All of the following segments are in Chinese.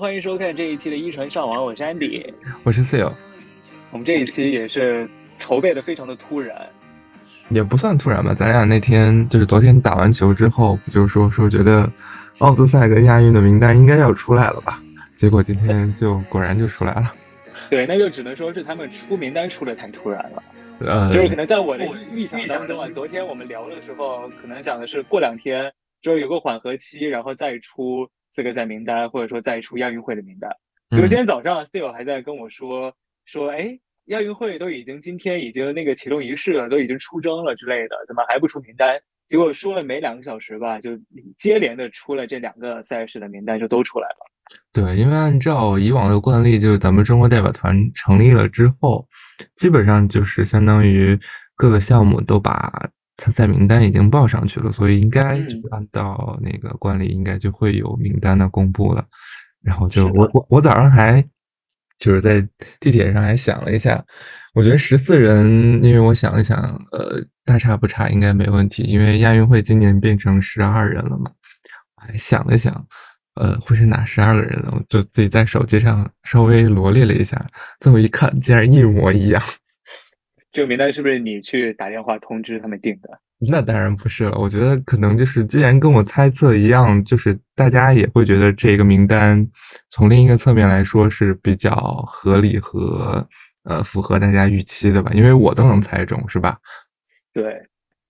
欢迎收看这一期的一传上网，我是 Andy，我是 Seal。我们这一期也是筹备的非常的突然，也不算突然吧。咱俩那天就是昨天打完球之后，不就说说觉得奥德赛跟亚运的名单应该要出来了吧？结果今天就果然就出来了。对，那就只能说是他们出名单出的太突然了。呃，就是可能在我的预想当中啊，昨天我们聊的时候，可能想的是过两天就是有个缓和期，然后再出。资格赛名单，或者说再出亚运会的名单。比如今天早上 Phil 还在跟我说说，哎，亚运会都已经今天已经那个启动仪式了，都已经出征了之类的，怎么还不出名单？结果说了没两个小时吧，就接连的出了这两个赛事的名单，就都出来了。对，因为按照以往的惯例，就是咱们中国代表团成立了之后，基本上就是相当于各个项目都把。参赛名单已经报上去了，所以应该按照那个惯例，应该就会有名单的公布了。然后就我我我早上还就是在地铁上还想了一下，我觉得十四人，因为我想了想，呃，大差不差，应该没问题。因为亚运会今年变成十二人了嘛，我还想了想，呃，会是哪十二个人呢？我就自己在手机上稍微罗列了一下，最后一看，竟然一模一样。这个名单是不是你去打电话通知他们定的？那当然不是了。我觉得可能就是，既然跟我猜测一样，就是大家也会觉得这个名单从另一个侧面来说是比较合理和呃符合大家预期的吧？因为我都能猜中，是吧？对，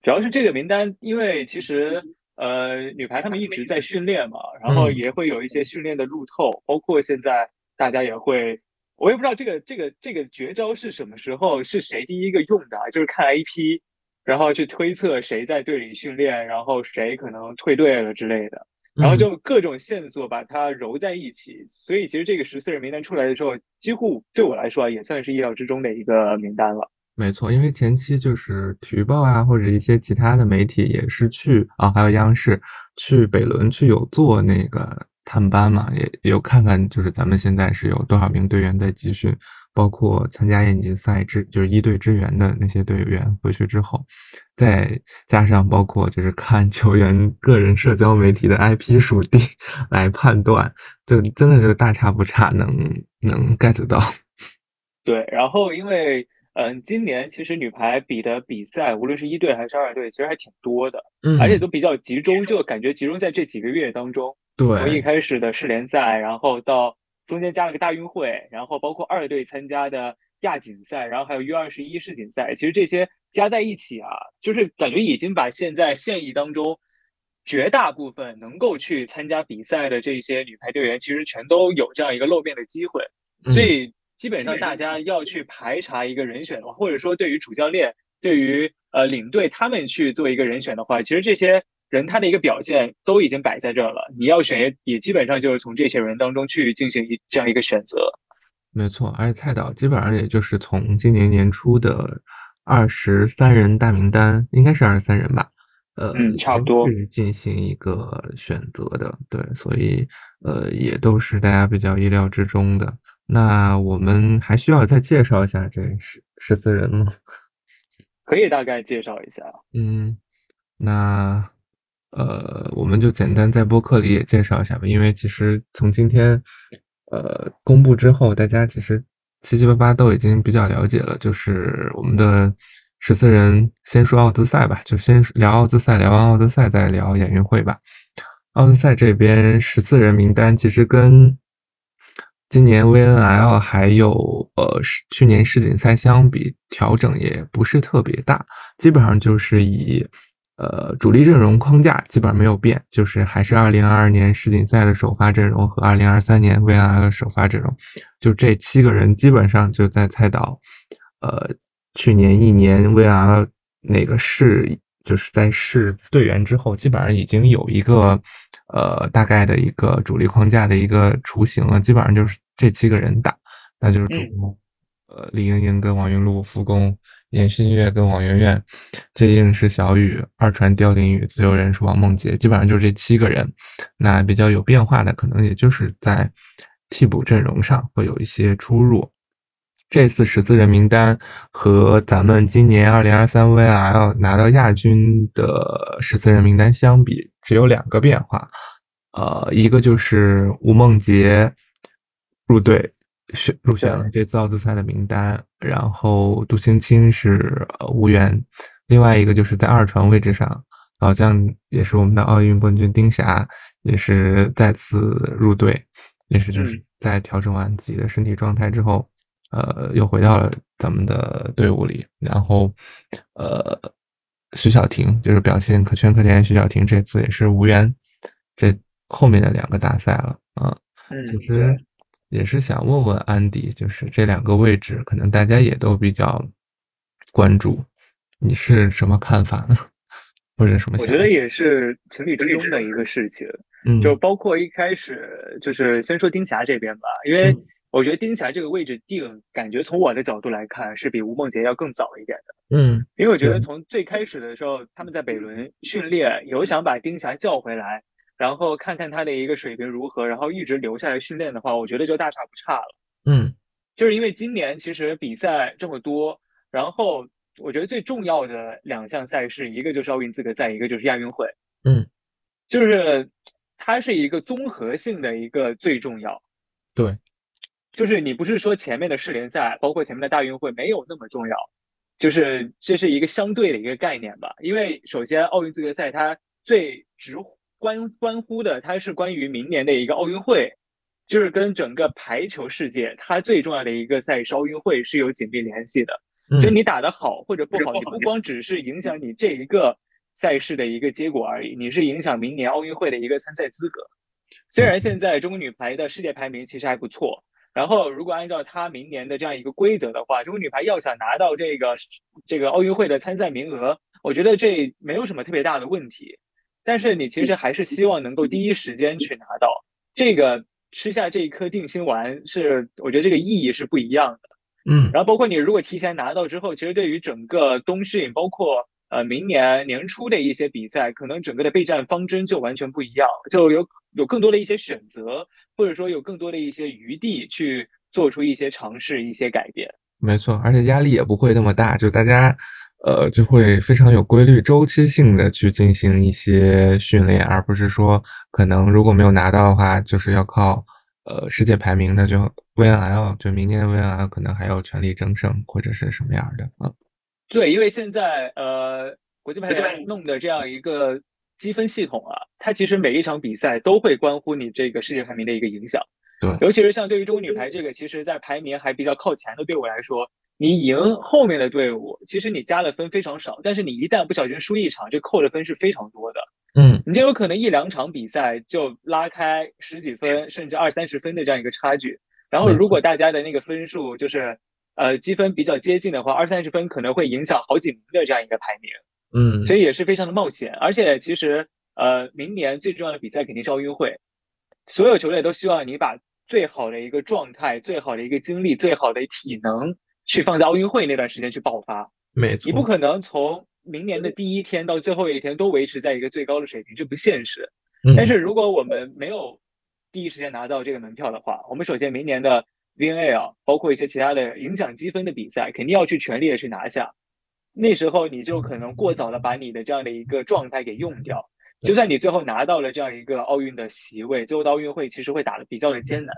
主要是这个名单，因为其实呃女排他们一直在训练嘛，然后也会有一些训练的路透，包括现在大家也会。我也不知道这个这个这个绝招是什么时候是谁第一个用的，就是看 AP，然后去推测谁在队里训练，然后谁可能退队了之类的，然后就各种线索把它揉在一起，所以其实这个十四人名单出来的时候，几乎对我来说也算是意料之中的一个名单了。没错，因为前期就是体育报啊，或者一些其他的媒体也是去啊，还有央视去北仑去有做那个。探班嘛，也有看看，就是咱们现在是有多少名队员在集训，包括参加亚锦赛支，就是一队支援的那些队员回去之后，再加上包括就是看球员个人社交媒体的 IP 属地来判断，就真的是大差不差，能能 get 到。对，然后因为嗯，今年其实女排比的比赛，无论是一队还是二队，其实还挺多的，嗯，而且都比较集中，就感觉集中在这几个月当中。从一开始的世联赛，然后到中间加了个大运会，然后包括二队参加的亚锦赛，然后还有 U 二十一世锦赛，其实这些加在一起啊，就是感觉已经把现在现役当中绝大部分能够去参加比赛的这些女排队员，其实全都有这样一个露面的机会。所以基本上大家要去排查一个人选的话，或者说对于主教练、对于呃领队他们去做一个人选的话，其实这些。人他的一个表现都已经摆在这儿了，你要选也也基本上就是从这些人当中去进行一这样一个选择。没错，而且蔡导基本上也就是从今年年初的二十三人大名单，应该是二十三人吧？呃，嗯，差不多进行一个选择的，对，所以呃也都是大家比较意料之中的。那我们还需要再介绍一下这十十四人吗？可以大概介绍一下。嗯，那。呃，我们就简单在播客里也介绍一下吧，因为其实从今天呃公布之后，大家其实七七八八都已经比较了解了。就是我们的十四人，先说奥兹赛吧，就先聊奥兹赛，聊完奥兹赛再聊亚运会吧。奥兹赛这边十四人名单其实跟今年 VNL 还有呃去年世锦赛相比，调整也不是特别大，基本上就是以。呃，主力阵容框架基本上没有变，就是还是2022年世锦赛的首发阵容和2023年 VNL 的首发阵容，就这七个人基本上就在蔡导，呃，去年一年 VNL 那个试，就是在试队员之后，基本上已经有一个呃大概的一个主力框架的一个雏形了，基本上就是这七个人打，那就是主攻，呃，李盈莹跟王云璐副攻。严新月跟王媛媛，接应是小雨，二传刁琳雨，自由人是王梦洁，基本上就是这七个人。那比较有变化的，可能也就是在替补阵容上会有一些出入。这次十四人名单和咱们今年二零二三 VNL 拿到亚军的十四人名单相比，只有两个变化。呃，一个就是吴梦洁入队选入选了这次奥斯赛的名单，然后杜青青是无缘，另外一个就是在二传位置上，老将也是我们的奥运冠军丁霞也是再次入队，也是就是在调整完自己的身体状态之后，呃，又回到了咱们的队伍里，然后呃，徐小婷就是表现可圈可点，徐小婷这次也是无缘这。后面的两个大赛了啊，其实也是想问问安迪，就是这两个位置，可能大家也都比较关注，你是什么看法呢？或者什么？我觉得也是情理之中的一个事情，嗯，就包括一开始就是先说丁霞这边吧，因为我觉得丁霞这个位置定，感觉从我的角度来看是比吴梦洁要更早一点的，嗯，因为我觉得从最开始的时候，他们在北仑训练，有想把丁霞叫回来。然后看看他的一个水平如何，然后一直留下来训练的话，我觉得就大差不差了。嗯，就是因为今年其实比赛这么多，然后我觉得最重要的两项赛事，一个就是奥运资格赛，一个就是亚运会。嗯，就是它是一个综合性的一个最重要。对，就是你不是说前面的世联赛，包括前面的大运会没有那么重要，就是这是一个相对的一个概念吧。因为首先奥运资格赛它最直。关关乎的，它是关于明年的一个奥运会，就是跟整个排球世界，它最重要的一个赛事奥运会是有紧密联系的。所以你打得好或者不好，你不光只是影响你这一个赛事的一个结果而已，你是影响明年奥运会的一个参赛资格。虽然现在中国女排的世界排名其实还不错，然后如果按照它明年的这样一个规则的话，中国女排要想拿到这个这个奥运会的参赛名额，我觉得这没有什么特别大的问题。但是你其实还是希望能够第一时间去拿到这个吃下这一颗定心丸，是我觉得这个意义是不一样的。嗯，然后包括你如果提前拿到之后，其实对于整个冬训，包括呃明年年初的一些比赛，可能整个的备战方针就完全不一样，就有有更多的一些选择，或者说有更多的一些余地去做出一些尝试、一些改变。没错，而且压力也不会那么大，就大家。呃，就会非常有规律、周期性的去进行一些训练，而不是说可能如果没有拿到的话，就是要靠呃世界排名，那就 VNL，就明年 VNL 可能还要全力争胜或者是什么样的啊？对，因为现在呃国际排联弄的这样一个积分系统啊，它其实每一场比赛都会关乎你这个世界排名的一个影响。对，尤其是像对于中国女排这个，其实在排名还比较靠前的队伍来说。你赢后面的队伍，其实你加的分非常少，但是你一旦不小心输一场，这扣的分是非常多的。嗯，你就有可能一两场比赛就拉开十几分，甚至二三十分的这样一个差距。然后如果大家的那个分数就是呃积分比较接近的话，二三十分可能会影响好几名的这样一个排名。嗯，所以也是非常的冒险。而且其实呃明年最重要的比赛肯定是奥运会，所有球队都希望你把最好的一个状态、最好的一个精力、最好的体能。去放在奥运会那段时间去爆发，没错，你不可能从明年的第一天到最后一天都维持在一个最高的水平，这不现实。但是如果我们没有第一时间拿到这个门票的话，我们首先明年的 VNL 包括一些其他的影响积分的比赛，肯定要去全力的去拿下。那时候你就可能过早的把你的这样的一个状态给用掉。就算你最后拿到了这样一个奥运的席位，最后到奥运会其实会打的比较的艰难。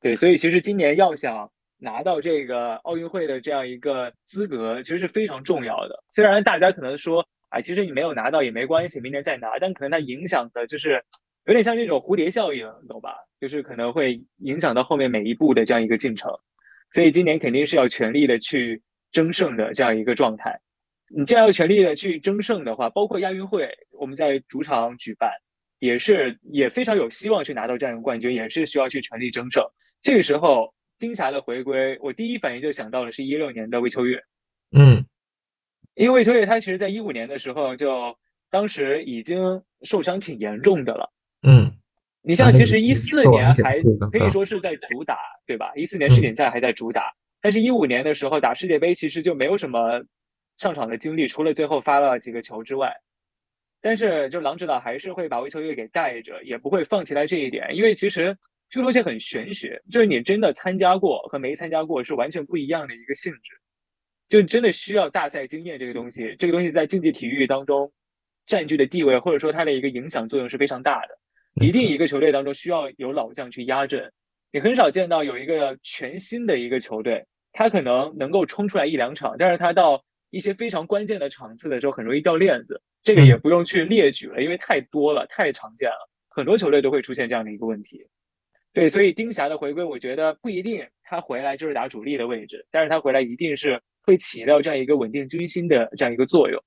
对，所以其实今年要想。拿到这个奥运会的这样一个资格，其实是非常重要的。虽然大家可能说，哎，其实你没有拿到也没关系，明年再拿。但可能它影响的就是有点像这种蝴蝶效应，懂吧？就是可能会影响到后面每一步的这样一个进程。所以今年肯定是要全力的去争胜的这样一个状态。你既然要全力的去争胜的话，包括亚运会，我们在主场举办，也是也非常有希望去拿到这样一个冠军，也是需要去全力争胜。这个时候。丁霞的回归，我第一反应就想到了是一六年的魏秋月，嗯，因为魏秋月他其实在一五年的时候就当时已经受伤挺严重的了，嗯，你像其实一四年还可以说是在主打，对吧？一四年世锦赛还在主打，但是一五年的时候打世界杯其实就没有什么上场的经历，除了最后发了几个球之外，但是就郎指导还是会把魏秋月给带着，也不会放弃在这一点，因为其实。这个东西很玄学，就是你真的参加过和没参加过是完全不一样的一个性质，就真的需要大赛经验。这个东西，这个东西在竞技体育当中占据的地位，或者说它的一个影响作用是非常大的。一定一个球队当中需要有老将去压阵。你很少见到有一个全新的一个球队，他可能能够冲出来一两场，但是他到一些非常关键的场次的时候，很容易掉链子。这个也不用去列举了，因为太多了，太常见了，很多球队都会出现这样的一个问题。对，所以丁霞的回归，我觉得不一定他回来就是打主力的位置，但是他回来一定是会起到这样一个稳定军心的这样一个作用。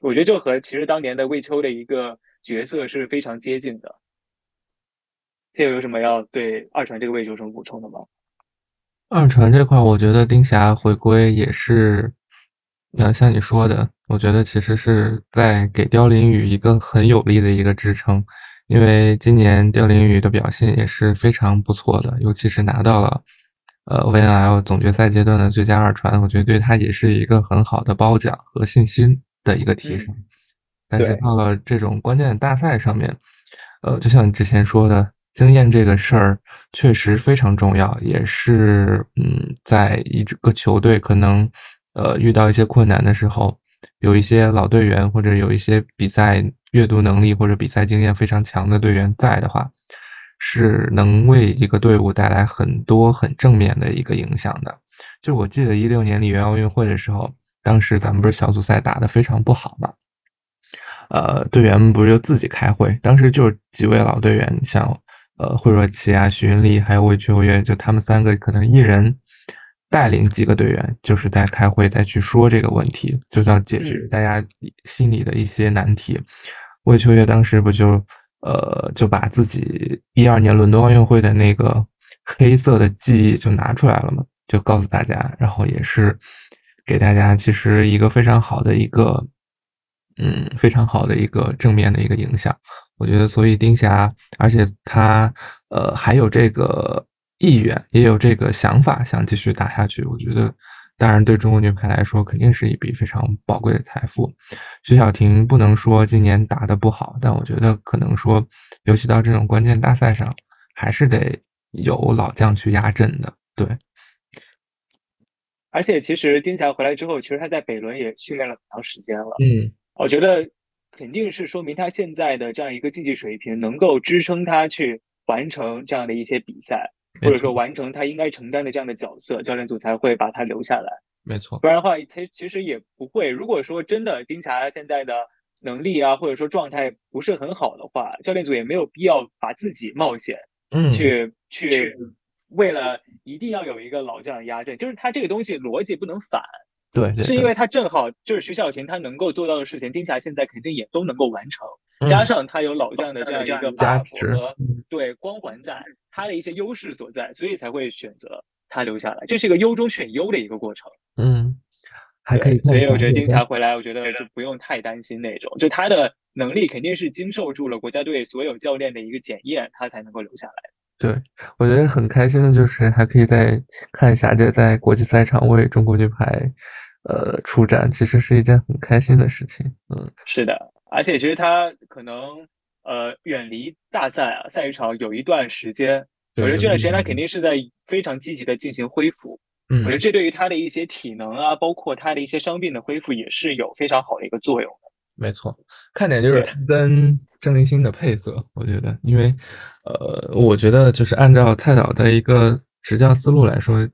我觉得这和其实当年的魏秋的一个角色是非常接近的。这有什么要对二传这个位置有什么补充的吗？二传这块，我觉得丁霞回归也是，呃，像你说的，我觉得其实是在给刁林宇一个很有力的一个支撑，因为今年刁林宇的表现也是非常不错的，尤其是拿到了呃 VNL 总决赛阶段的最佳二传，我觉得对他也是一个很好的褒奖和信心的一个提升。但是到了这种关键的大赛上面，呃，就像你之前说的。经验这个事儿确实非常重要，也是嗯，在一个球队可能呃遇到一些困难的时候，有一些老队员或者有一些比赛阅读能力或者比赛经验非常强的队员在的话，是能为一个队伍带来很多很正面的一个影响的。就我记得一六年里约奥运会的时候，当时咱们不是小组赛打得非常不好嘛，呃，队员们不是就自己开会，当时就是几位老队员像。呃，惠若琪啊，徐云丽，还有魏秋月，就他们三个可能一人带领几个队员，就是在开会，再去说这个问题，就要解决大家心里的一些难题。魏秋月当时不就呃，就把自己一二年伦敦奥运会的那个黑色的记忆就拿出来了嘛，就告诉大家，然后也是给大家其实一个非常好的一个，嗯，非常好的一个正面的一个影响。我觉得，所以丁霞，而且他呃还有这个意愿，也有这个想法，想继续打下去。我觉得，当然对中国女排来说，肯定是一笔非常宝贵的财富。徐晓婷不能说今年打得不好，但我觉得可能说，尤其到这种关键大赛上，还是得有老将去压阵的。对。而且，其实丁霞回来之后，其实她在北仑也训练了很长时间了。嗯，我觉得。肯定是说明她现在的这样一个竞技水平能够支撑她去完成这样的一些比赛，或者说完成他应该承担的这样的角色，教练组才会把他留下来。没错，不然的话，他其实也不会。如果说真的丁霞现在的能力啊，或者说状态不是很好的话，教练组也没有必要把自己冒险，嗯，去去为了一定要有一个老将压阵，就是他这个东西逻辑不能反。对，是因为他正好就是徐小婷，他能够做到的事情，丁霞现在肯定也都能够完成，加上他有老将的这样一个加持和对光环在，他的一些优势所在，所以才会选择他留下来，这是一个优中选优的一个过程。嗯，还可以。所以我觉得丁霞回来，我觉得就不用太担心那种，就他的能力肯定是经受住了国家队所有教练的一个检验，他才能够留下来。对，我觉得很开心的就是还可以再看霞姐在国际赛场为中国女排。呃，出战其实是一件很开心的事情。嗯，是的，而且其实他可能呃远离大赛啊赛场有一段时间，我觉得这段时间他肯定是在非常积极的进行恢复。嗯，我觉得这对于他的一些体能啊，包括他的一些伤病的恢复也是有非常好的一个作用的。没错，看点就是他跟郑林星的配合，我觉得，因为呃，我觉得就是按照蔡导的一个执教思路来说。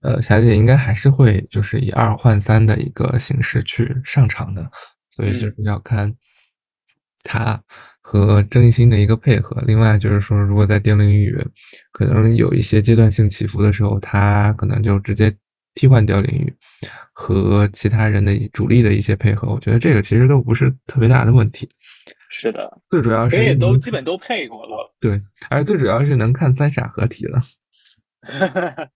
呃，霞姐应该还是会就是以二换三的一个形式去上场的，所以就是要看他和郑艺兴的一个配合。另外就是说，如果在丁玲宇可能有一些阶段性起伏的时候，他可能就直接替换掉林宇和其他人的主力的一些配合。我觉得这个其实都不是特别大的问题。是的，最主要是也都基本都配过了。对，而最主要是能看三傻合体了。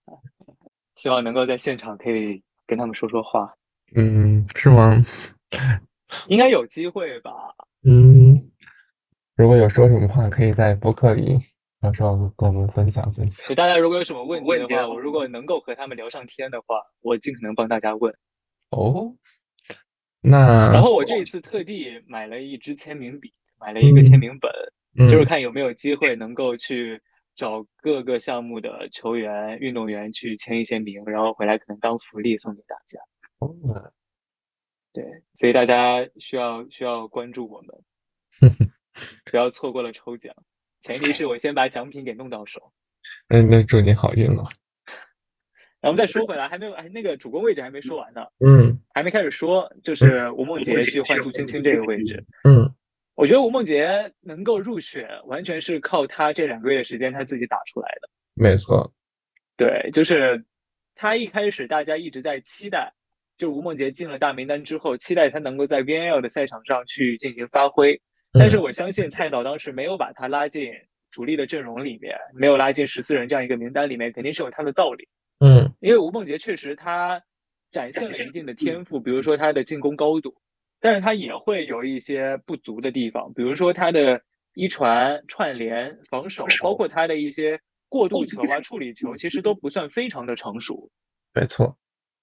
希望能够在现场可以跟他们说说话。嗯，是吗？应该有机会吧。嗯，如果有说什么话，可以在博客里到时候跟我们分享分享。就大家如果有什么问题的话，我如果能够和他们聊上天的话，我尽可能帮大家问。哦，那然后我这一次特地买了一支签名笔，买了一个签名本，就是看有没有机会能够去。找各个项目的球员、运动员去签一些名，然后回来可能当福利送给大家。对，所以大家需要需要关注我们，不要错过了抽奖。前提是我先把奖品给弄到手。嗯，那祝你好运了。然后再说回来，还没有，哎，那个主攻位置还没说完呢。嗯，还没开始说，就是吴梦洁去换杜青青这个位置。嗯，我觉得吴梦洁能够入选，完全是靠她这两个月的时间，她自己打出来的。没错，对，就是她一开始大家一直在期待，就吴梦洁进了大名单之后，期待她能够在 VNL 的赛场上去进行发挥。但是我相信蔡导当时没有把她拉进主力的阵容里面，没有拉进十四人这样一个名单里面，肯定是有他的道理。嗯，因为吴梦洁确实她展现了一定的天赋，比如说她的进攻高度，但是她也会有一些不足的地方，比如说她的一传串联、防守，包括她的一些过渡球啊、处理球，其实都不算非常的成熟。没错，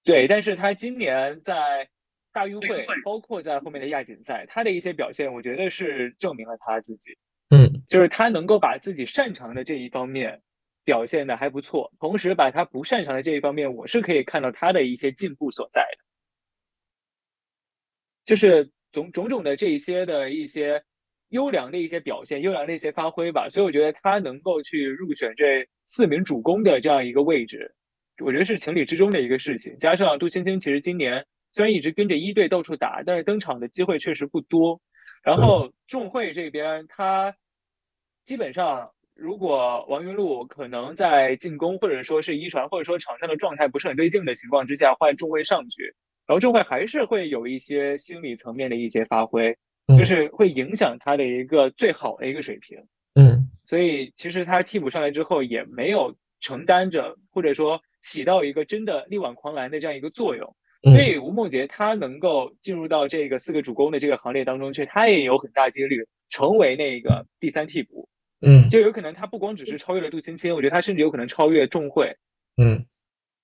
对，但是他今年在大运会，包括在后面的亚锦赛，他的一些表现，我觉得是证明了他自己。嗯，就是他能够把自己擅长的这一方面。表现的还不错，同时把他不擅长的这一方面，我是可以看到他的一些进步所在的，就是种种种的这一些的一些优良的一些表现，优良的一些发挥吧。所以我觉得他能够去入选这四名主攻的这样一个位置，我觉得是情理之中的一个事情。加上杜青青其实今年虽然一直跟着一队到处打，但是登场的机会确实不多。然后众会这边他基本上。如果王云璐可能在进攻，或者说是一传，或者说场上的状态不是很对劲的情况之下，换众会上去，然后众会还是会有一些心理层面的一些发挥，就是会影响他的一个最好的一个水平。嗯，所以其实他替补上来之后，也没有承担着，或者说起到一个真的力挽狂澜的这样一个作用。所以吴梦洁她能够进入到这个四个主攻的这个行列当中去，她也有很大几率成为那个第三替补。嗯，就有可能她不光只是超越了杜青青，我觉得她甚至有可能超越仲慧。嗯，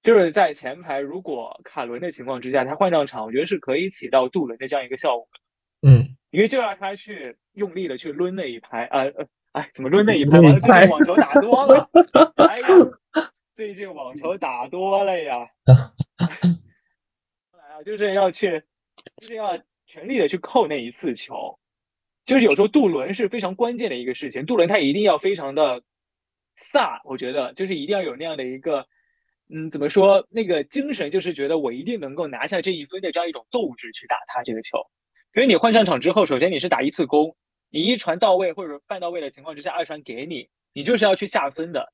就是在前排，如果卡伦的情况之下，她换上场，我觉得是可以起到杜伦的这样一个效果的。嗯，因为就让她去用力的去抡那一拍，呃呃，哎，怎么抡那一拍？完了，最近网球打多了，哎呀，最近网球打多了呀。来啊，就是要去，就是要全力的去扣那一次球。就是有时候渡轮是非常关键的一个事情，渡轮它一定要非常的飒，我觉得就是一定要有那样的一个，嗯，怎么说那个精神，就是觉得我一定能够拿下这一分的这样一种斗志去打他这个球。因为你换上场之后，首先你是打一次攻，你一传到位或者半到位的情况之下，二传给你，你就是要去下分的。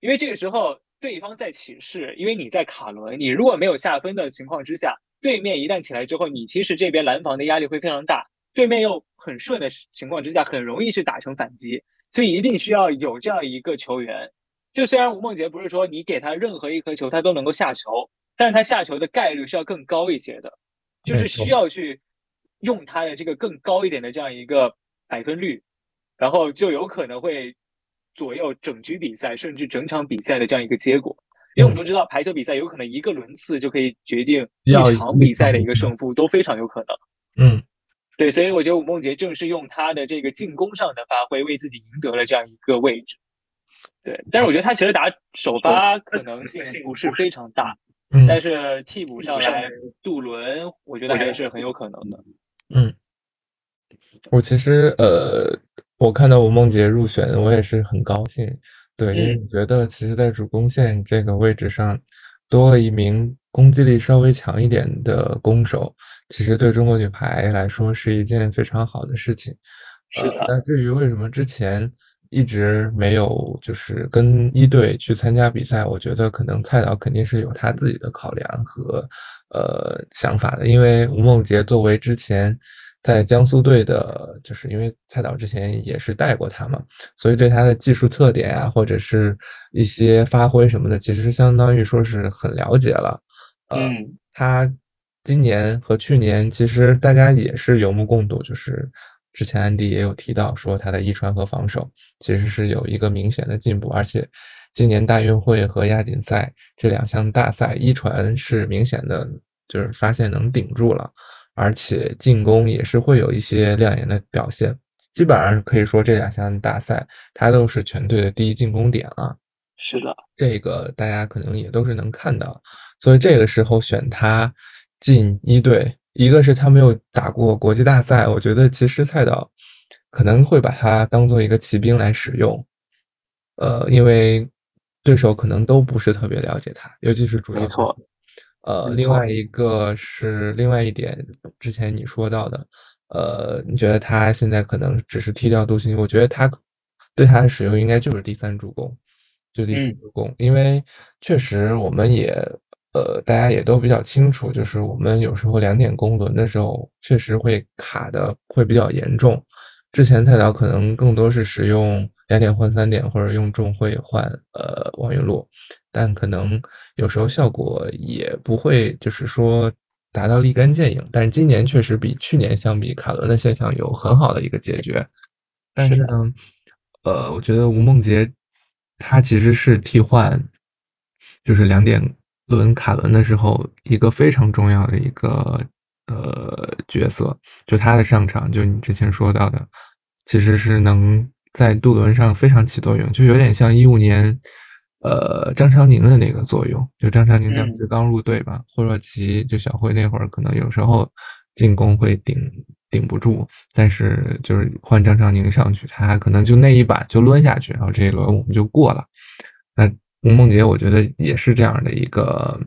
因为这个时候对方在起势，因为你在卡轮，你如果没有下分的情况之下，对面一旦起来之后，你其实这边拦防的压力会非常大。对面又很顺的情况之下，很容易去打成反击，所以一定需要有这样一个球员。就虽然吴梦洁不是说你给他任何一颗球他都能够下球，但是他下球的概率是要更高一些的，就是需要去用他的这个更高一点的这样一个百分率，然后就有可能会左右整局比赛甚至整场比赛的这样一个结果。因为我们都知道排球比赛有可能一个轮次就可以决定一场比赛的一个胜负，都非常有可能。嗯。对，所以我觉得吴梦洁正是用他的这个进攻上的发挥，为自己赢得了这样一个位置。对，但是我觉得他其实打首发可能性不是非常大，但是替补上来杜伦，我觉得还是很有可能的。嗯，我其实呃，我看到吴梦洁入选，我也是很高兴。对，因为我觉得其实，在主攻线这个位置上，多了一名。攻击力稍微强一点的攻手，其实对中国女排来说是一件非常好的事情。是的。那至于为什么之前一直没有就是跟一队去参加比赛，我觉得可能蔡导肯定是有他自己的考量和呃想法的。因为吴梦洁作为之前在江苏队的，就是因为蔡导之前也是带过他嘛，所以对他的技术特点啊，或者是一些发挥什么的，其实相当于说是很了解了。嗯，他今年和去年其实大家也是有目共睹，就是之前安迪也有提到说他的一传和防守其实是有一个明显的进步，而且今年大运会和亚锦赛这两项大赛一传是明显的，就是发现能顶住了，而且进攻也是会有一些亮眼的表现，基本上可以说这两项大赛他都是全队的第一进攻点了。是的，这个大家可能也都是能看到。所以这个时候选他进一队，一个是他没有打过国际大赛，我觉得其实蔡导可能会把他当做一个骑兵来使用，呃，因为对手可能都不是特别了解他，尤其是主没错。呃，另外一个是另外一点，之前你说到的，呃，你觉得他现在可能只是踢掉杜兴，我觉得他对他的使用应该就是第三助攻，就第三助攻，因为确实我们也呃大家也都比较清楚，就是我们有时候两点攻轮的时候，确实会卡的会比较严重。之前菜鸟可能更多是使用两点换三点，或者用重会换呃王云路。但可能有时候效果也不会，就是说达到立竿见影。但是今年确实比去年相比，卡伦的现象有很好的一个解决。但是呢，呃，我觉得吴梦洁他其实是替换，就是两点轮卡伦的时候一个非常重要的一个呃角色，就他的上场，就你之前说到的，其实是能在渡轮上非常起作用，就有点像一五年。呃，张常宁的那个作用，就张常宁当时刚入队吧，霍若琪就小辉那会儿，可能有时候进攻会顶顶不住，但是就是换张常宁上去，他可能就那一板就抡下去，然后这一轮我们就过了。那吴梦洁，我觉得也是这样的一个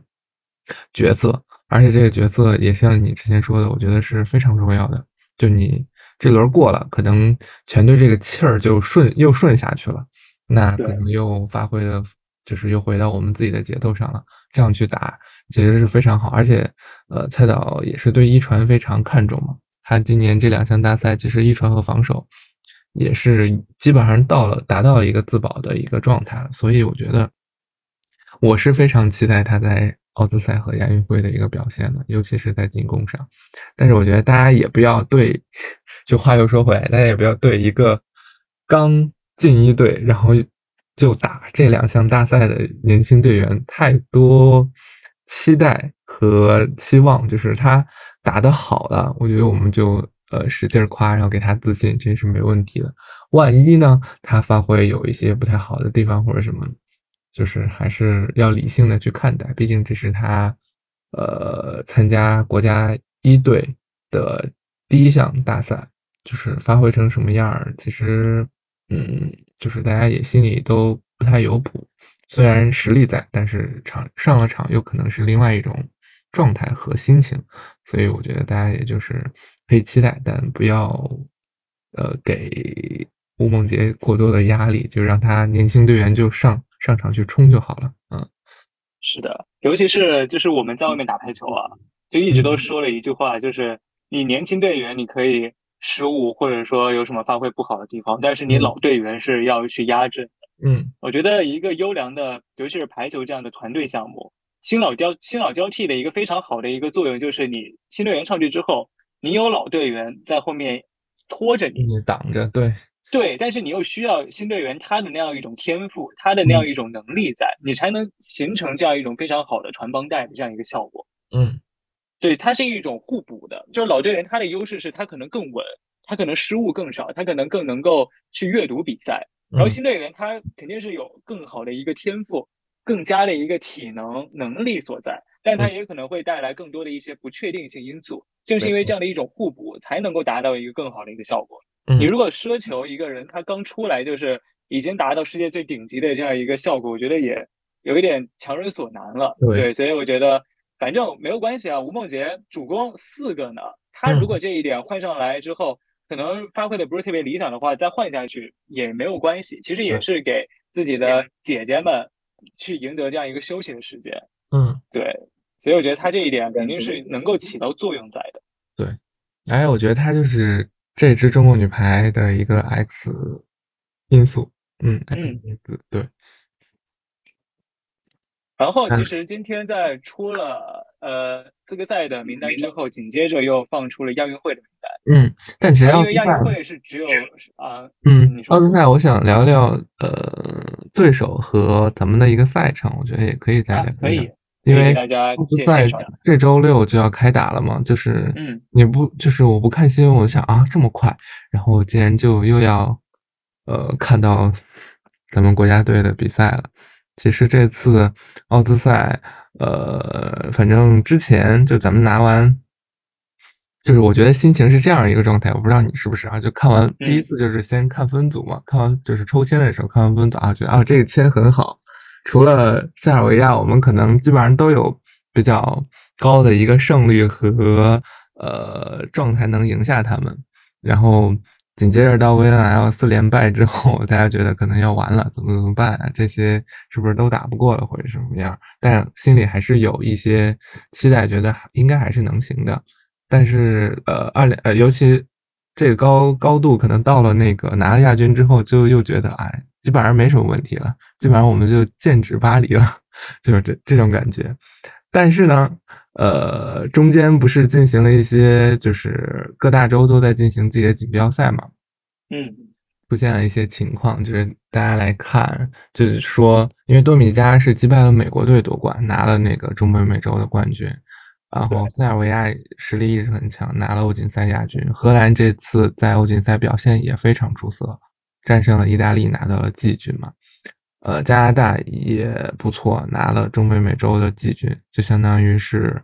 角色，而且这个角色也像你之前说的，我觉得是非常重要的。就你这轮过了，可能全队这个气儿就顺又顺下去了，那可能又发挥的。就是又回到我们自己的节奏上了，这样去打其实是非常好，而且，呃，蔡导也是对一传非常看重嘛。他今年这两项大赛，其实一传和防守也是基本上到了达到一个自保的一个状态了。所以我觉得我是非常期待他在奥兹赛和亚运会的一个表现的，尤其是在进攻上。但是我觉得大家也不要对，就话又说回来，大家也不要对一个刚进一队，然后。就打这两项大赛的年轻队员太多期待和期望，就是他打得好了，我觉得我们就呃使劲夸，然后给他自信，这是没问题的。万一呢，他发挥有一些不太好的地方或者什么，就是还是要理性的去看待，毕竟这是他呃参加国家一队的第一项大赛，就是发挥成什么样儿，其实嗯。就是大家也心里都不太有谱，虽然实力在，但是场上了场又可能是另外一种状态和心情，所以我觉得大家也就是可以期待，但不要呃给吴梦洁过多的压力，就让他年轻队员就上上场去冲就好了。嗯，是的，尤其是就是我们在外面打排球啊，就一直都说了一句话，就是你年轻队员你可以。失误或者说有什么发挥不好的地方，但是你老队员是要去压阵。嗯，我觉得一个优良的，尤其是排球这样的团队项目，新老交新老交替的一个非常好的一个作用，就是你新队员上去之后，你有老队员在后面拖着你，你挡着，对对，但是你又需要新队员他的那样一种天赋，他的那样一种能力在，你才能形成这样一种非常好的传帮带的这样一个效果。嗯。对，它是一种互补的，就是老队员他的优势是他可能更稳，他可能失误更少，他可能更能够去阅读比赛。然后新队员他肯定是有更好的一个天赋，更加的一个体能能力所在，但他也可能会带来更多的一些不确定性因素。正是因为这样的一种互补，才能够达到一个更好的一个效果。你如果奢求一个人他刚出来就是已经达到世界最顶级的这样一个效果，我觉得也有一点强人所难了。对，所以我觉得。反正没有关系啊，吴梦洁主攻四个呢。他如果这一点换上来之后，可能发挥的不是特别理想的话，再换下去也没有关系。其实也是给自己的姐姐们去赢得这样一个休息的时间。嗯，对。所以我觉得他这一点肯定是能够起到作用在的。对，哎，我觉得他就是这支中国女排的一个 X 因素。嗯嗯，对。然后其实今天在出了呃资格赛的名单之后，紧接着又放出了亚运会的名单。嗯，但其实因为亚运会是只有啊，嗯，奥斯赛，我想聊聊呃对手和咱们的一个赛程，我觉得也可以再聊。可以，因为大家奥斯赛这周六就要开打了嘛，就是嗯，你不就是我不看新闻，我就想啊这么快，然后竟然就又要呃看到咱们国家队的比赛了。其实这次奥兹赛，呃，反正之前就咱们拿完，就是我觉得心情是这样一个状态，我不知道你是不是啊？就看完第一次就是先看分组嘛，看完就是抽签的时候看完分组啊，觉得啊这个签很好。除了塞尔维亚，我们可能基本上都有比较高的一个胜率和呃状态能赢下他们。然后紧接着到 VNL 四连败之后，大家觉得可能要完了，怎么怎么办啊？这些是不是都打不过了，或者什么样？但心里还是有一些期待，觉得应该还是能行的。但是，呃，二连，呃，尤其这个高高度，可能到了那个拿了亚军之后，就又觉得，哎，基本上没什么问题了，基本上我们就剑指巴黎了，就是这这种感觉。但是呢，呃，中间不是进行了一些，就是各大洲都在进行自己的锦标赛嘛，嗯，出现了一些情况，就是大家来看，就是说，因为多米加是击败了美国队夺冠，拿了那个中北美洲的冠军。然后塞尔维亚实力一直很强，拿了欧锦赛亚军。荷兰这次在欧锦赛表现也非常出色，战胜了意大利，拿到了季军嘛。呃，加拿大也不错，拿了中北美洲的季军，就相当于是，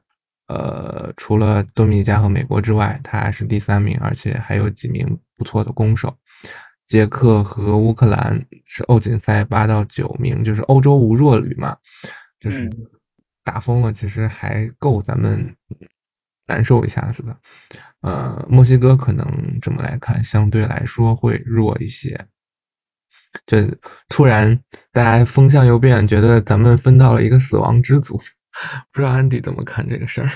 呃，除了多米尼加和美国之外，他是第三名，而且还有几名不错的攻手。捷克和乌克兰是欧锦赛八到九名，就是欧洲无弱旅嘛，就是。打疯了，其实还够咱们难受一下子的。呃，墨西哥可能这么来看，相对来说会弱一些。就突然大家风向又变，觉得咱们分到了一个死亡之组。不知道安迪怎么看这个事儿？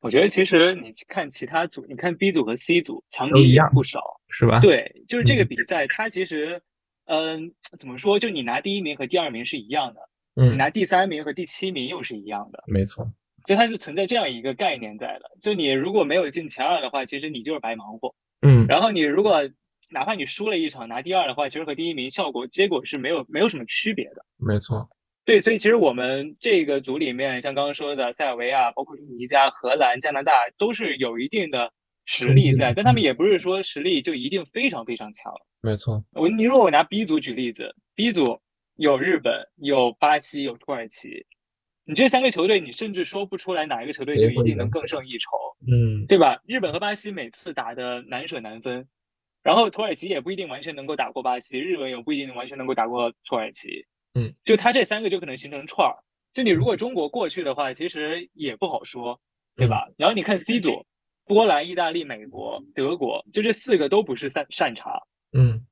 我觉得其实你看其他组，你看 B 组和 C 组强敌也不少，是吧？对，就是这个比赛，它其实，嗯，怎么说？就你拿第一名和第二名是一样的。你拿第三名和第七名又是一样的，没错，就它是存在这样一个概念在的。就你如果没有进前二的话，其实你就是白忙活。嗯，然后你如果哪怕你输了一场拿第二的话，其实和第一名效果结果是没有没有什么区别的。没错，对，所以其实我们这个组里面，像刚刚说的塞尔维亚、包括印尼加、荷兰、加拿大，都是有一定的实力在，但他们也不是说实力就一定非常非常强。没错，我你如果我拿 B 组举例子，B 组。有日本，有巴西，有土耳其，你这三个球队，你甚至说不出来哪一个球队就一定能更胜一筹，嗯，对吧？日本和巴西每次打的难舍难分，然后土耳其也不一定完全能够打过巴西，日本也不一定完全能够打过土耳其，嗯，就他这三个就可能形成串儿。就你如果中国过去的话，其实也不好说，对吧？然后你看 C 组，波兰、意大利、美国、德国，就这四个都不是善善茬，嗯。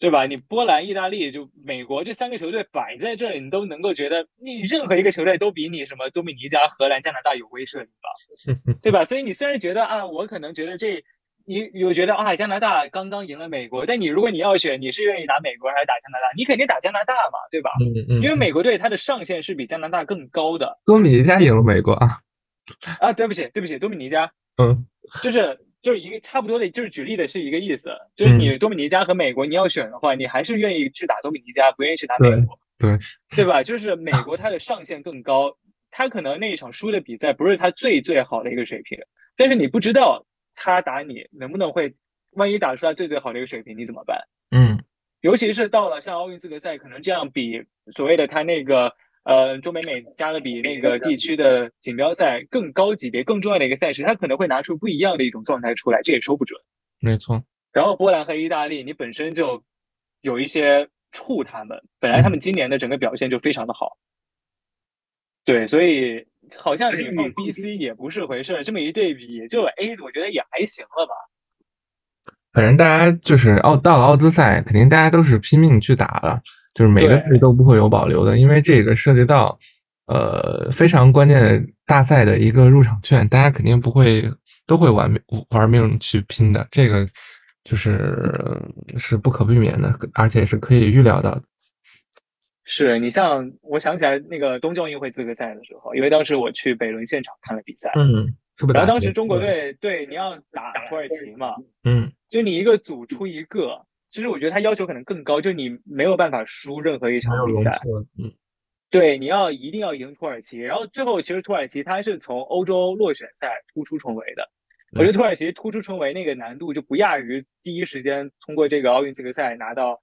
对吧？你波兰、意大利就美国这三个球队摆在这里，你都能够觉得你任何一个球队都比你什么多米尼加、荷兰、加拿大有威慑力吧？对吧？所以你虽然觉得啊，我可能觉得这你有觉得啊，加拿大刚刚赢了美国，但你如果你要选，你是愿意打美国还是打加拿大？你肯定打加拿大嘛，对吧？嗯嗯。因为美国队它的上限是比加拿大更高的。多米尼加赢了美国啊？啊，对不起，对不起，多米尼加。嗯，就是。就是一个差不多的，就是举例的是一个意思，就是你多米尼加和美国你要选的话，你还是愿意去打多米尼加，不愿意去打美国，对对吧？就是美国它的上限更高，他可能那一场输的比赛不是他最最好的一个水平，但是你不知道他打你能不能会，万一打出来最最好的一个水平，你怎么办？嗯，尤其是到了像奥运资格赛，可能这样比所谓的他那个。呃，中美美加勒比那个地区的锦标赛更高级别、更重要的一个赛事，他可能会拿出不一样的一种状态出来，这也说不准。没错。然后波兰和意大利，你本身就有一些怵他们，本来他们今年的整个表现就非常的好。对，所以好像你放 B、C 也不是回事儿。这么一对比，也就 A，我觉得也还行了吧。反正大家就是奥到了奥兹赛，肯定大家都是拼命去打了。就是每个队都不会有保留的，因为这个涉及到，呃，非常关键的大赛的一个入场券，大家肯定不会都会玩命玩命去拼的，这个就是是不可避免的，而且是可以预料到的。是你像我想起来那个东京奥运会资格赛的时候，因为当时我去北仑现场看了比赛，嗯，然后当时中国队对你要打土耳其嘛，嗯，就你一个组出一个。其实我觉得他要求可能更高，就你没有办法输任何一场比赛。嗯，对，你要一定要赢土耳其。然后最后其实土耳其他是从欧洲落选赛突出重围的。我觉得土耳其突出重围那个难度就不亚于第一时间通过这个奥运资格赛拿到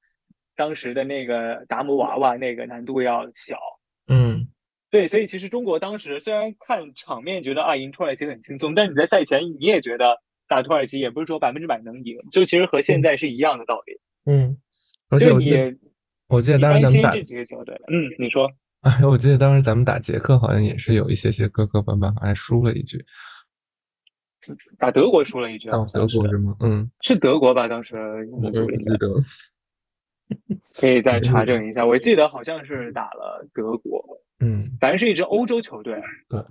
当时的那个达摩娃娃那个难度要小。嗯，对，所以其实中国当时虽然看场面觉得啊赢土耳其很轻松，但你在赛前你也觉得打土耳其，也不是说百分之百能赢，就其实和现在是一样的道理。嗯，而且你，我记得当时咱们打这几个球队，嗯，你说，哎，我记得当时咱们打捷克好像也是有一些些磕磕绊绊，还输了一局。打德国输了一局，德国是吗？嗯，是德国吧？当时我不记得，可以再查证一下。我记得好像是打了德国，嗯，反正是一支欧洲球队。对，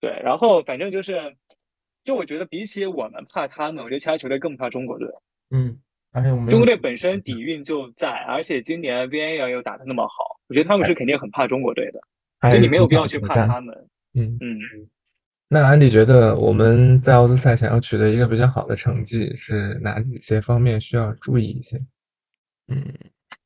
对，然后反正就是，就我觉得比起我们怕他们，我觉得其他球队更怕中国队。嗯，而且我们中国队本身底蕴就在，而且今年 V A L 又打的那么好，我觉得他们是肯定很怕中国队的，所以你没有必要去怕他们。嗯嗯。那安迪觉得我们在奥兹赛想要取得一个比较好的成绩，是哪几些方面需要注意一些？嗯，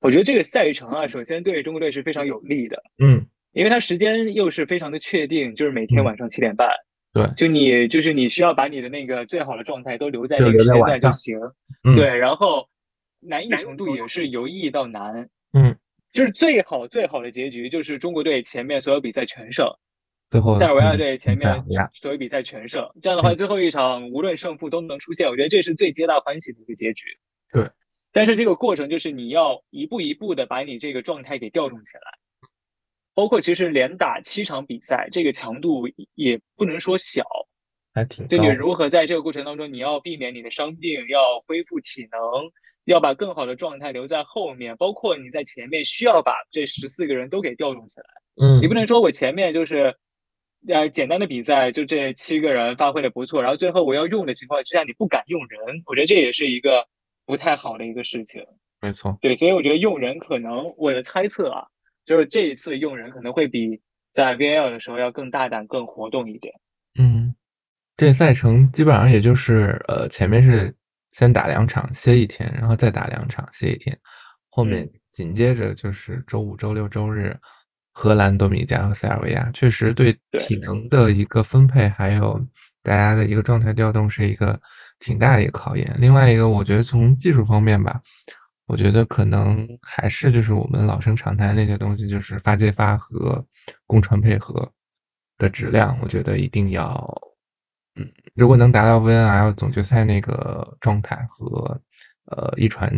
我觉得这个赛程啊，首先对中国队是非常有利的。嗯，因为它时间又是非常的确定，就是每天晚上七点半。对，就你就是你需要把你的那个最好的状态都留在那个时间段就行。嗯对，然后难易程度也是由易到难。嗯，就是最好最好的结局就是中国队前面所有比赛全胜。最后，塞尔维亚队前面所有比赛全胜，这样的话，最后一场无论胜负都能出现，我觉得这是最皆大欢喜的一个结局。对，但是这个过程就是你要一步一步的把你这个状态给调动起来，包括其实连打七场比赛，这个强度也不能说小，还挺对你如何在这个过程当中，你要避免你的伤病，要恢复体能，要把更好的状态留在后面，包括你在前面需要把这十四个人都给调动起来。嗯，你不能说我前面就是。呃，简单的比赛就这七个人发挥的不错，然后最后我要用的情况之下，你不敢用人，我觉得这也是一个不太好的一个事情。没错，对，所以我觉得用人可能我的猜测啊，就是这一次用人可能会比在 VAL 的时候要更大胆、更活动一点。嗯，这赛程基本上也就是呃，前面是先打两场歇一天，然后再打两场歇一天，后面紧接着就是周五、周六、周日。荷兰、多米加和塞尔维亚确实对体能的一个分配，还有大家的一个状态调动是一个挺大的一个考验。另外一个，我觉得从技术方面吧，我觉得可能还是就是我们老生常谈那些东西，就是发接发和攻传配合的质量，我觉得一定要，嗯，如果能达到 VNL 总决赛那个状态和呃一传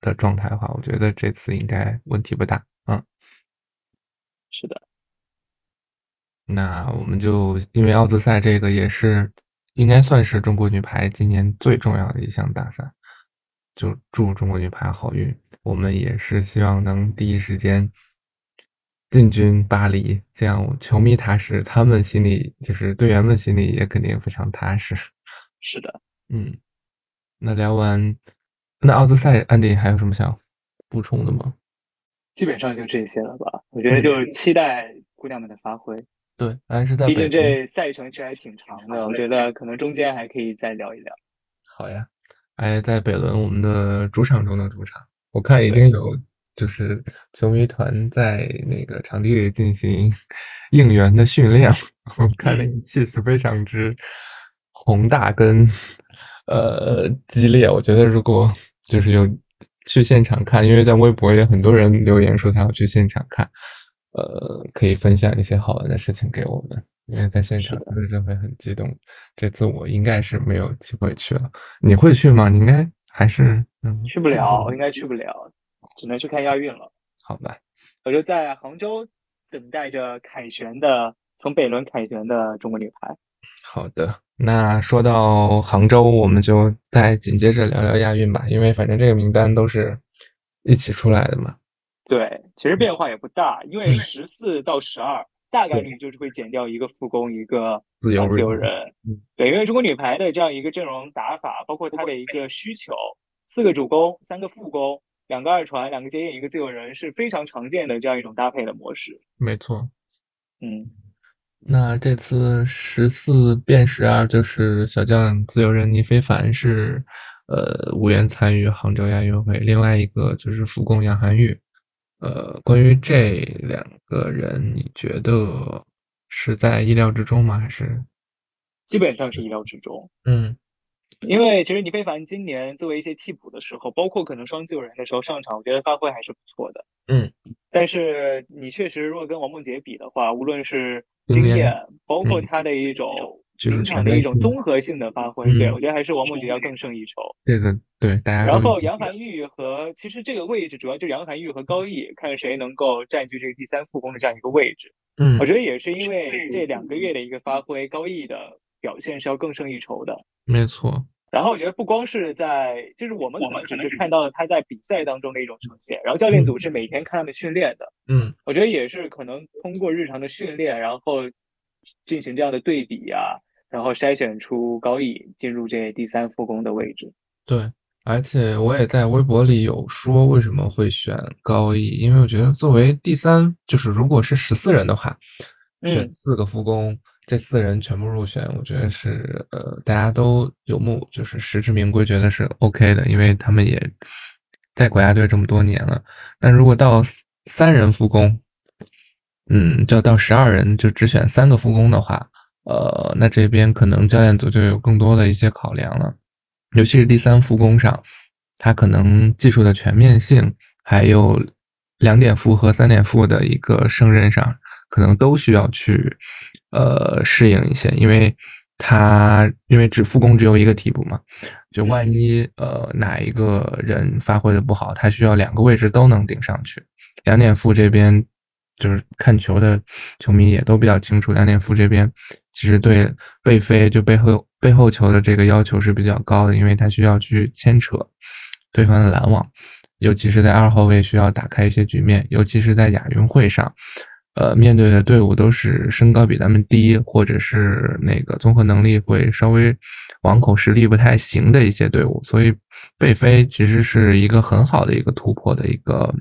的状态的话，我觉得这次应该问题不大，嗯。是的，那我们就因为奥兹赛这个也是应该算是中国女排今年最重要的一项大赛，就祝中国女排好运。我们也是希望能第一时间进军巴黎，这样球迷踏实，他们心里就是队员们心里也肯定非常踏实。是的，嗯，那聊完那奥兹赛，安迪还有什么想补充的吗？基本上就这些了吧，我觉得就是期待姑娘们的发挥。对，还是在。毕竟这赛程其实还挺长的，我觉得可能中间还可以再聊一聊。好呀，哎，在北仑我们的主场中的主场，我看已经有就是球迷团在那个场地里进行 应援的训练，我看那个气势非常之宏大跟呃激烈。我觉得如果就是有。去现场看，因为在微博也很多人留言说他要去现场看，呃，可以分享一些好玩的事情给我们。因为在现场是就会很激动。这次我应该是没有机会去了，你会去吗？你应该还是嗯，去不了，我应该去不了，只能去看亚运了。好吧，我就在杭州等待着凯旋的，从北仑凯旋的中国女排。好的，那说到杭州，我们就再紧接着聊聊亚运吧，因为反正这个名单都是一起出来的嘛。对，其实变化也不大，因为十四到十二大概率就是会减掉一个副攻，一个自由自由人。对，因为中国女排的这样一个阵容打法，包括她的一个需求，四个主攻，三个副攻，两个二传，两个接应，一个自由人是非常常见的这样一种搭配的模式。没错，嗯。那这次十四变十二，就是小将自由人倪非凡是呃无缘参与杭州亚运会，另外一个就是副攻杨涵玉。呃，关于这两个人，你觉得是在意料之中吗？还是基本上是意料之中？嗯，因为其实倪非凡今年作为一些替补的时候，包括可能双自由人的时候上场，我觉得发挥还是不错的。嗯，但是你确实如果跟王梦洁比的话，无论是经验，包括他的一种就是场的一种综合性的发挥。对我觉得还是王梦洁要更胜一筹。这个对大家。然后杨涵玉和其实这个位置主要就是杨涵玉和高毅，看谁能够占据这个第三副攻的这样一个位置。嗯，我觉得也是因为这两个月的一个发挥，高毅的表现是要更胜一筹的。没错。然后我觉得不光是在，就是我们可能只是看到了他在比赛当中的一种呈现，然后教练组是每天看他们训练的。嗯，我觉得也是可能通过日常的训练，然后进行这样的对比呀，然后筛选出高毅进入这第三副攻的位置。对，而且我也在微博里有说为什么会选高毅，因为我觉得作为第三，就是如果是十四人的话，选四个副攻。这四人全部入选，我觉得是呃，大家都有目，就是实至名归，觉得是 OK 的，因为他们也在国家队这么多年了。但如果到三人复工，嗯，就到十二人，就只选三个复工的话，呃，那这边可能教练组就有更多的一些考量了，尤其是第三复工上，他可能技术的全面性，还有两点复和三点复的一个胜任上，可能都需要去。呃，适应一些，因为他因为只复工只有一个替补嘛，就万一呃哪一个人发挥的不好，他需要两个位置都能顶上去。两点副这边就是看球的球迷也都比较清楚，两点副这边其实对背飞就背后背后球的这个要求是比较高的，因为他需要去牵扯对方的拦网，尤其是在二号位需要打开一些局面，尤其是在亚运会上。呃，面对的队伍都是身高比咱们低，或者是那个综合能力会稍微网口实力不太行的一些队伍，所以背飞其实是一个很好的一个突破的一个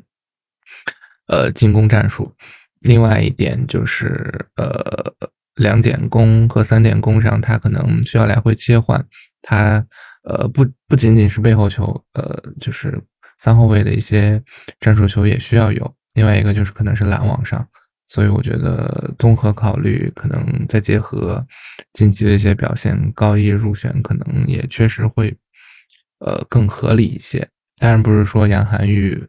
呃进攻战术。另外一点就是呃两点攻和三点攻上，他可能需要来回切换，他呃不不仅仅是背后球，呃就是三后卫的一些战术球也需要有。另外一个就是可能是拦网上。所以我觉得综合考虑，可能再结合近期的一些表现，高一入选可能也确实会，呃，更合理一些。当然不是说杨涵玉，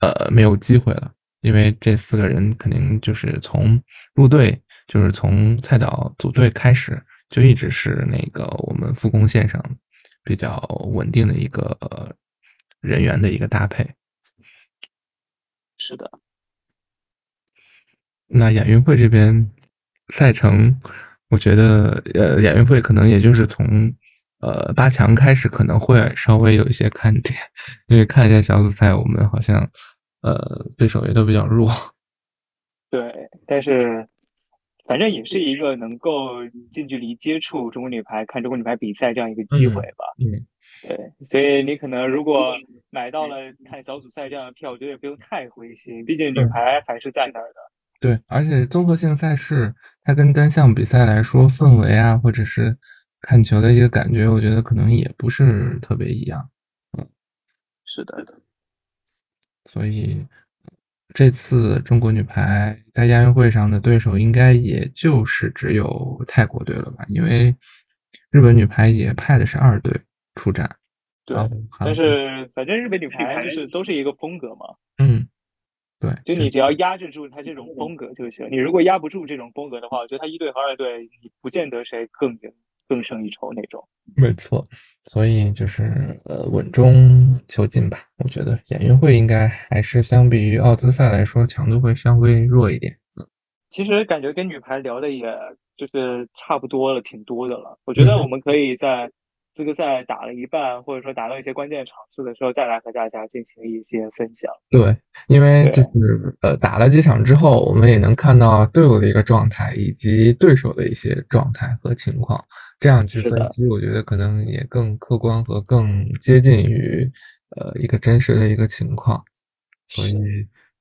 呃，没有机会了，因为这四个人肯定就是从入队，就是从菜岛组队开始，就一直是那个我们复工线上比较稳定的一个人员的一个搭配。是的。那亚运会这边赛程，我觉得呃，亚运会可能也就是从呃八强开始，可能会稍微有一些看点，因为看一下小组赛，我们好像呃对手也都比较弱。对，但是反正也是一个能够近距离接触中国女排、看中国女排比赛这样一个机会吧。嗯，对，所以你可能如果买到了看小组赛这样的票，我觉得也不用太灰心，毕竟女排还是在那儿的。对，而且综合性赛事，它跟单项比赛来说，氛围啊，或者是看球的一个感觉，我觉得可能也不是特别一样。嗯，是的，所以这次中国女排在亚运会上的对手，应该也就是只有泰国队了吧？因为日本女排也派的是二队出战。对，但是反正日本女排就是都是一个风格嘛。嗯。对，就你只要压制住他这种风格就行。你如果压不住这种风格的话，我觉得他一队和二队，你不见得谁更赢、更胜一筹那种。没错，所以就是呃稳中求进吧。我觉得亚运会应该还是相比于奥兹赛来说强度会稍微弱一点。其实感觉跟女排聊的也就是差不多了，挺多的了。我觉得我们可以在。资格赛打了一半，或者说打到一些关键场次的时候，再来和大家进行一些分享。对，因为就是呃，打了几场之后，我们也能看到队伍的一个状态，以及对手的一些状态和情况，这样去分析，我觉得可能也更客观和更接近于呃一个真实的一个情况。所以，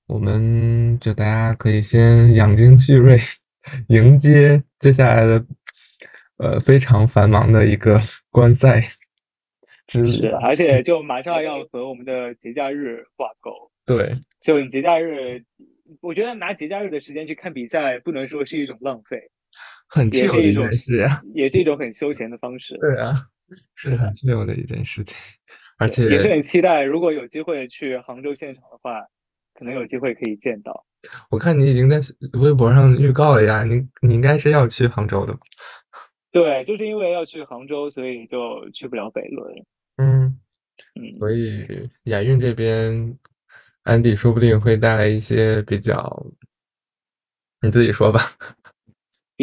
我们就大家可以先养精蓄锐，迎接接下来的。呃，非常繁忙的一个 观赛，是，而且就马上要和我们的节假日挂钩。对，就你节假日，我觉得拿节假日的时间去看比赛，不能说是一种浪费，很自由的一件事，也是一种很休闲的方式。对啊，是很自由的一件事情，而且也是很期待，如果有机会去杭州现场的话，可能有机会可以见到。我看你已经在微博上预告了呀，你你应该是要去杭州的。对，就是因为要去杭州，所以就去不了北仑。嗯嗯，所以亚运这边，安迪说不定会带来一些比较，你自己说吧。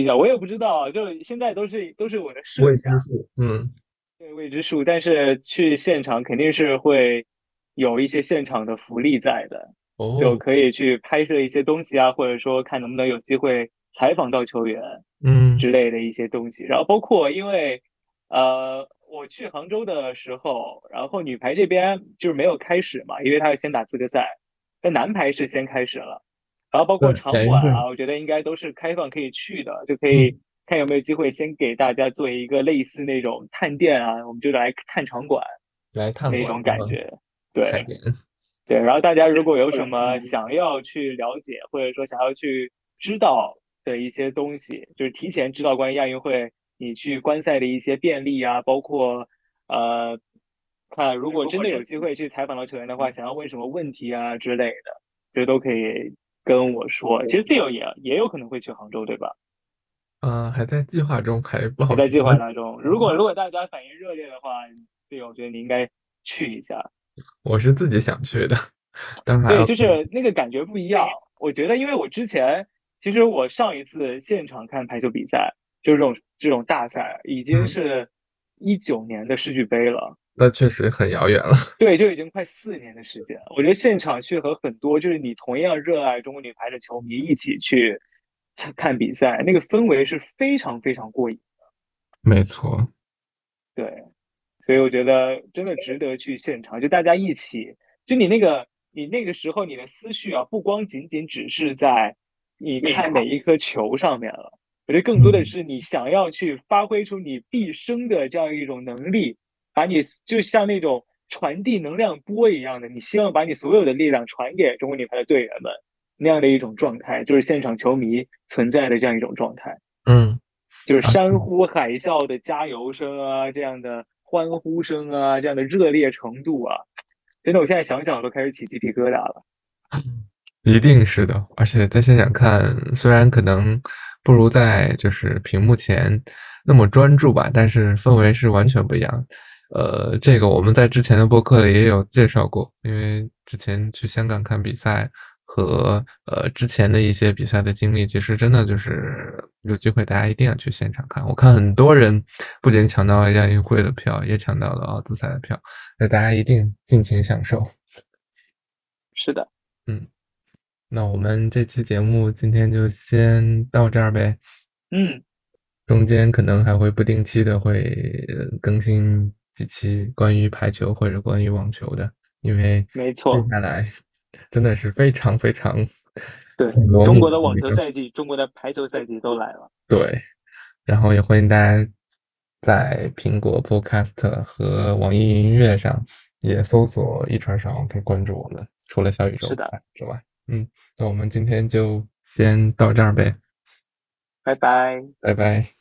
比较我也不知道，就现在都是都是我的设想。嗯，对未知数，但是去现场肯定是会有一些现场的福利在的，就可以去拍摄一些东西啊，或者说看能不能有机会采访到球员。嗯，之类的一些东西，然后包括因为，呃，我去杭州的时候，然后女排这边就是没有开始嘛，因为她要先打资格赛，但男排是先开始了，然后包括场馆啊，我觉得应该都是开放可以去的，就可以看有没有机会先给大家做一个类似那种探店啊，我们就来探场馆，来探那种感觉，对，对，然后大家如果有什 么想要去了解，或者说想要去知道。的一些东西，就是提前知道关于亚运会你去观赛的一些便利啊，包括呃，看如果真的有机会去采访到球员的话，想要问什么问题啊之类的，这都可以跟我说。其实队友也也有可能会去杭州，对吧？嗯，还在计划中，还不好。在计划当中。如果如果大家反应热烈的话，队友我觉得你应该去一下。我是自己想去的，当然对，就是那个感觉不一样。我觉得，因为我之前。其实我上一次现场看排球比赛，就是这种这种大赛，已经是一九年的世俱杯了。那确实很遥远了。对，就已经快四年的时间了。我觉得现场去和很多就是你同样热爱中国女排的球迷一起去看比赛，那个氛围是非常非常过瘾的。没错。对，所以我觉得真的值得去现场，就大家一起，就你那个你那个时候你的思绪啊，不光仅仅只是在。你看每一颗球上面了，我觉得更多的是你想要去发挥出你毕生的这样一种能力，把你就像那种传递能量波一样的，你希望把你所有的力量传给中国女排的队员们，那样的一种状态，就是现场球迷存在的这样一种状态。嗯，就是山呼海啸的加油声啊，这样的欢呼声啊，这样的热烈程度啊，真的，我现在想想都开始起鸡皮疙瘩了。一定是的，而且在现场看，虽然可能不如在就是屏幕前那么专注吧，但是氛围是完全不一样。呃，这个我们在之前的播客里也有介绍过，因为之前去香港看比赛和呃之前的一些比赛的经历，其实真的就是有机会大家一定要去现场看。我看很多人不仅抢到了亚运会的票，也抢到了奥兹赛的票，那大家一定尽情享受。是的，嗯。那我们这期节目今天就先到这儿呗。嗯，中间可能还会不定期的会更新几期关于排球或者关于网球的，因为没错，接下来真的是非常非常 对中国的网球赛季、中国的排球赛季都来了。对，然后也欢迎大家在苹果 Podcast 和网易云音乐上也搜索“一传上”，可以关注我们。除了小宇宙之外。嗯，那我们今天就先到这儿呗，拜拜，拜拜。